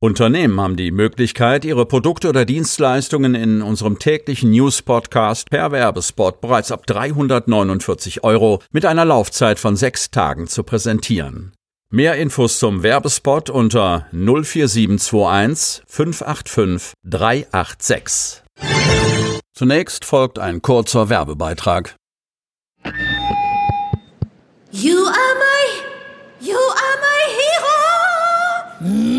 Unternehmen haben die Möglichkeit, ihre Produkte oder Dienstleistungen in unserem täglichen News-Podcast per Werbespot bereits ab 349 Euro mit einer Laufzeit von sechs Tagen zu präsentieren. Mehr Infos zum Werbespot unter 04721 585 386. Zunächst folgt ein kurzer Werbebeitrag. You are my, you are my hero.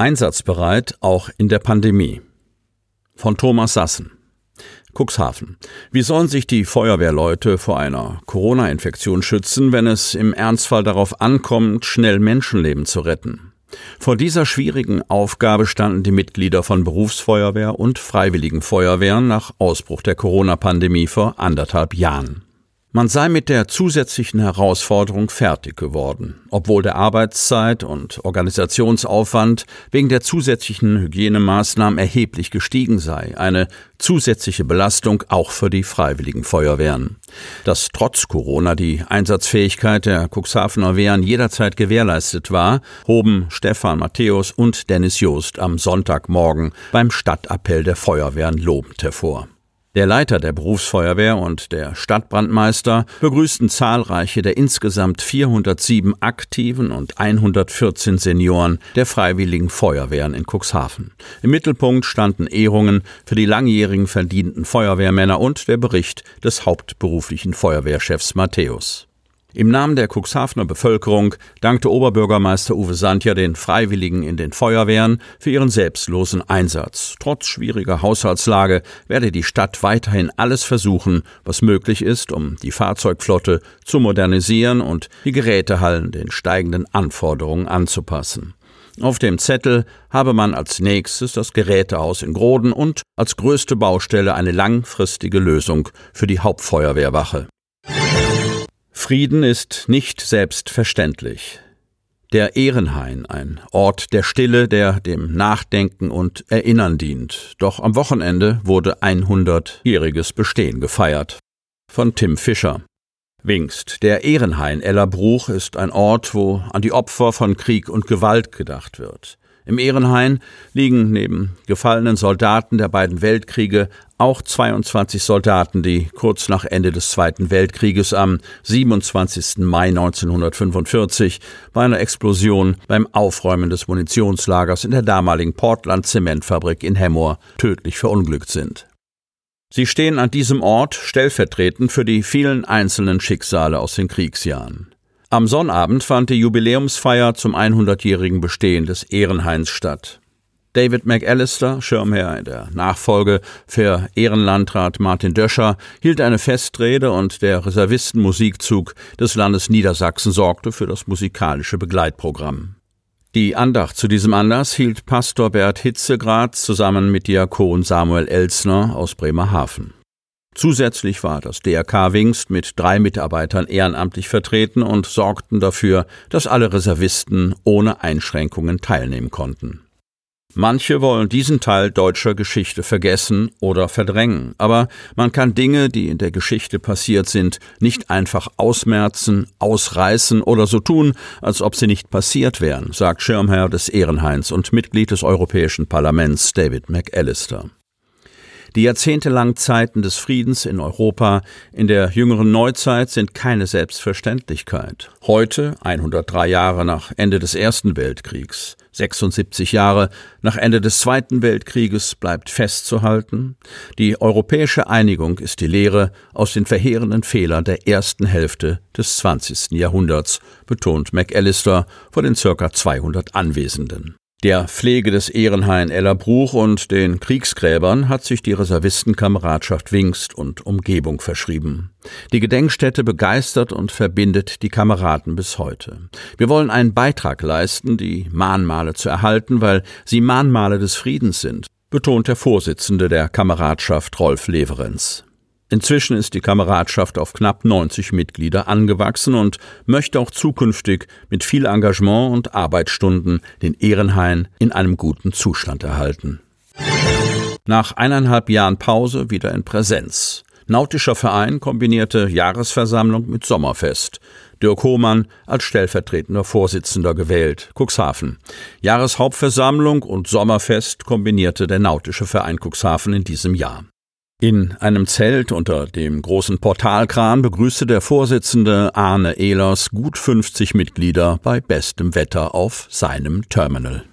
Einsatzbereit auch in der Pandemie. Von Thomas Sassen. Cuxhaven. Wie sollen sich die Feuerwehrleute vor einer Corona-Infektion schützen, wenn es im Ernstfall darauf ankommt, schnell Menschenleben zu retten? Vor dieser schwierigen Aufgabe standen die Mitglieder von Berufsfeuerwehr und Freiwilligen Feuerwehren nach Ausbruch der Corona-Pandemie vor anderthalb Jahren. Man sei mit der zusätzlichen Herausforderung fertig geworden, obwohl der Arbeitszeit und Organisationsaufwand wegen der zusätzlichen Hygienemaßnahmen erheblich gestiegen sei, eine zusätzliche Belastung auch für die freiwilligen Feuerwehren. Dass trotz Corona die Einsatzfähigkeit der Cuxhavener Wehren jederzeit gewährleistet war, hoben Stefan Matthäus und Dennis Joost am Sonntagmorgen beim Stadtappell der Feuerwehren lobend hervor. Der Leiter der Berufsfeuerwehr und der Stadtbrandmeister begrüßten zahlreiche der insgesamt 407 aktiven und 114 Senioren der Freiwilligen Feuerwehren in Cuxhaven. Im Mittelpunkt standen Ehrungen für die langjährigen verdienten Feuerwehrmänner und der Bericht des hauptberuflichen Feuerwehrchefs Matthäus. Im Namen der Cuxhavener Bevölkerung dankte Oberbürgermeister Uwe Sandja den Freiwilligen in den Feuerwehren für ihren selbstlosen Einsatz. Trotz schwieriger Haushaltslage werde die Stadt weiterhin alles versuchen, was möglich ist, um die Fahrzeugflotte zu modernisieren und die Gerätehallen den steigenden Anforderungen anzupassen. Auf dem Zettel habe man als nächstes das Gerätehaus in Groden und als größte Baustelle eine langfristige Lösung für die Hauptfeuerwehrwache. Frieden ist nicht selbstverständlich. Der Ehrenhain, ein Ort der Stille, der dem Nachdenken und Erinnern dient. Doch am Wochenende wurde 100-jähriges Bestehen gefeiert. Von Tim Fischer. Wingst. Der Ehrenhain Ellerbruch ist ein Ort, wo an die Opfer von Krieg und Gewalt gedacht wird. Im Ehrenhain liegen neben gefallenen Soldaten der beiden Weltkriege auch 22 Soldaten, die kurz nach Ende des Zweiten Weltkrieges am 27. Mai 1945 bei einer Explosion beim Aufräumen des Munitionslagers in der damaligen Portland Zementfabrik in Hemmoor tödlich verunglückt sind. Sie stehen an diesem Ort stellvertretend für die vielen einzelnen Schicksale aus den Kriegsjahren. Am Sonnabend fand die Jubiläumsfeier zum 100-jährigen Bestehen des Ehrenhains statt. David McAllister, Schirmherr in der Nachfolge für Ehrenlandrat Martin Döscher, hielt eine Festrede und der Reservistenmusikzug des Landes Niedersachsen sorgte für das musikalische Begleitprogramm. Die Andacht zu diesem Anlass hielt Pastor Bert Hitzegrad zusammen mit Diakon Samuel Elsner aus Bremerhaven. Zusätzlich war das DRK Wingst mit drei Mitarbeitern ehrenamtlich vertreten und sorgten dafür, dass alle Reservisten ohne Einschränkungen teilnehmen konnten. Manche wollen diesen Teil deutscher Geschichte vergessen oder verdrängen, aber man kann Dinge, die in der Geschichte passiert sind, nicht einfach ausmerzen, ausreißen oder so tun, als ob sie nicht passiert wären, sagt Schirmherr des Ehrenhains und Mitglied des Europäischen Parlaments David McAllister. Die jahrzehntelangen Zeiten des Friedens in Europa in der jüngeren Neuzeit sind keine Selbstverständlichkeit. Heute, 103 Jahre nach Ende des Ersten Weltkriegs, 76 Jahre nach Ende des Zweiten Weltkrieges bleibt festzuhalten, die europäische Einigung ist die Lehre aus den verheerenden Fehlern der ersten Hälfte des 20. Jahrhunderts, betont McAllister vor den circa 200 Anwesenden. Der Pflege des Ehrenhain Ellerbruch und den Kriegsgräbern hat sich die Reservistenkameradschaft Wingst und Umgebung verschrieben. Die Gedenkstätte begeistert und verbindet die Kameraden bis heute. Wir wollen einen Beitrag leisten, die Mahnmale zu erhalten, weil sie Mahnmale des Friedens sind, betont der Vorsitzende der Kameradschaft Rolf Leverenz. Inzwischen ist die Kameradschaft auf knapp 90 Mitglieder angewachsen und möchte auch zukünftig mit viel Engagement und Arbeitsstunden den Ehrenhain in einem guten Zustand erhalten. Nach eineinhalb Jahren Pause wieder in Präsenz. Nautischer Verein kombinierte Jahresversammlung mit Sommerfest. Dirk Hohmann als stellvertretender Vorsitzender gewählt, Cuxhaven. Jahreshauptversammlung und Sommerfest kombinierte der Nautische Verein Cuxhaven in diesem Jahr. In einem Zelt unter dem großen Portalkran begrüßte der Vorsitzende Arne Ehlers gut 50 Mitglieder bei bestem Wetter auf seinem Terminal.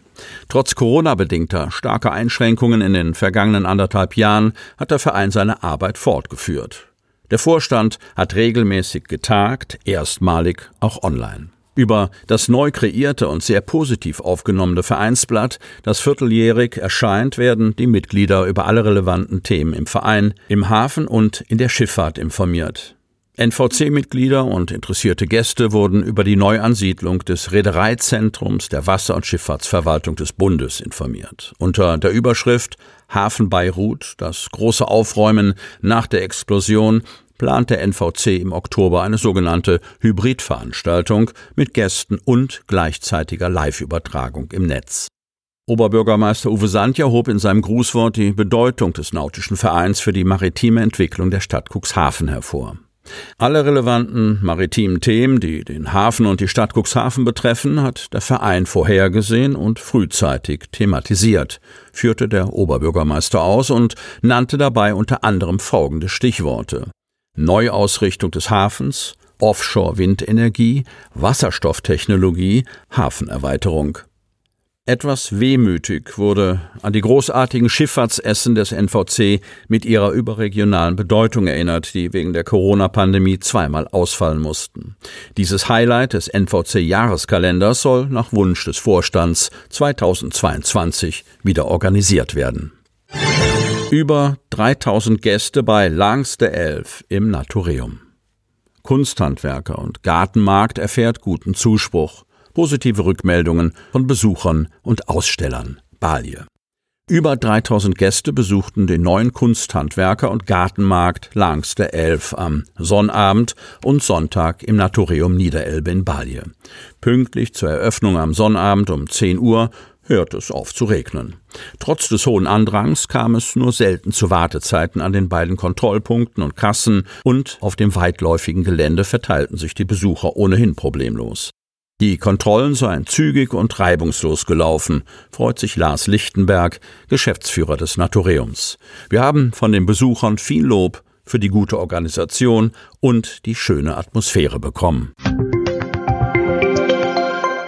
Trotz Corona-bedingter starker Einschränkungen in den vergangenen anderthalb Jahren hat der Verein seine Arbeit fortgeführt. Der Vorstand hat regelmäßig getagt, erstmalig auch online. Über das neu kreierte und sehr positiv aufgenommene Vereinsblatt, das vierteljährig erscheint, werden die Mitglieder über alle relevanten Themen im Verein, im Hafen und in der Schifffahrt informiert. NVC-Mitglieder und interessierte Gäste wurden über die Neuansiedlung des Reedereizentrums der Wasser- und Schifffahrtsverwaltung des Bundes informiert. Unter der Überschrift Hafen Beirut, das große Aufräumen nach der Explosion, plant der NVC im Oktober eine sogenannte Hybridveranstaltung mit Gästen und gleichzeitiger Live-Übertragung im Netz. Oberbürgermeister Uwe Sandja hob in seinem Grußwort die Bedeutung des Nautischen Vereins für die maritime Entwicklung der Stadt Cuxhaven hervor. Alle relevanten maritimen Themen, die den Hafen und die Stadt Cuxhaven betreffen, hat der Verein vorhergesehen und frühzeitig thematisiert, führte der Oberbürgermeister aus und nannte dabei unter anderem folgende Stichworte Neuausrichtung des Hafens, Offshore-Windenergie, Wasserstofftechnologie, Hafenerweiterung. Etwas wehmütig wurde an die großartigen Schifffahrtsessen des NVC mit ihrer überregionalen Bedeutung erinnert, die wegen der Corona-Pandemie zweimal ausfallen mussten. Dieses Highlight des NVC-Jahreskalenders soll nach Wunsch des Vorstands 2022 wieder organisiert werden. Über 3000 Gäste bei Langste Elf im Naturium. Kunsthandwerker und Gartenmarkt erfährt guten Zuspruch. Positive Rückmeldungen von Besuchern und Ausstellern. Balje. Über 3000 Gäste besuchten den neuen Kunsthandwerker und Gartenmarkt Langste Elf am Sonnabend und Sonntag im Naturium Niederelbe in Balje. Pünktlich zur Eröffnung am Sonnabend um 10 Uhr hörte es auf zu regnen. Trotz des hohen Andrangs kam es nur selten zu Wartezeiten an den beiden Kontrollpunkten und Kassen und auf dem weitläufigen Gelände verteilten sich die Besucher ohnehin problemlos. Die Kontrollen seien zügig und reibungslos gelaufen, freut sich Lars Lichtenberg, Geschäftsführer des Naturiums. Wir haben von den Besuchern viel Lob für die gute Organisation und die schöne Atmosphäre bekommen.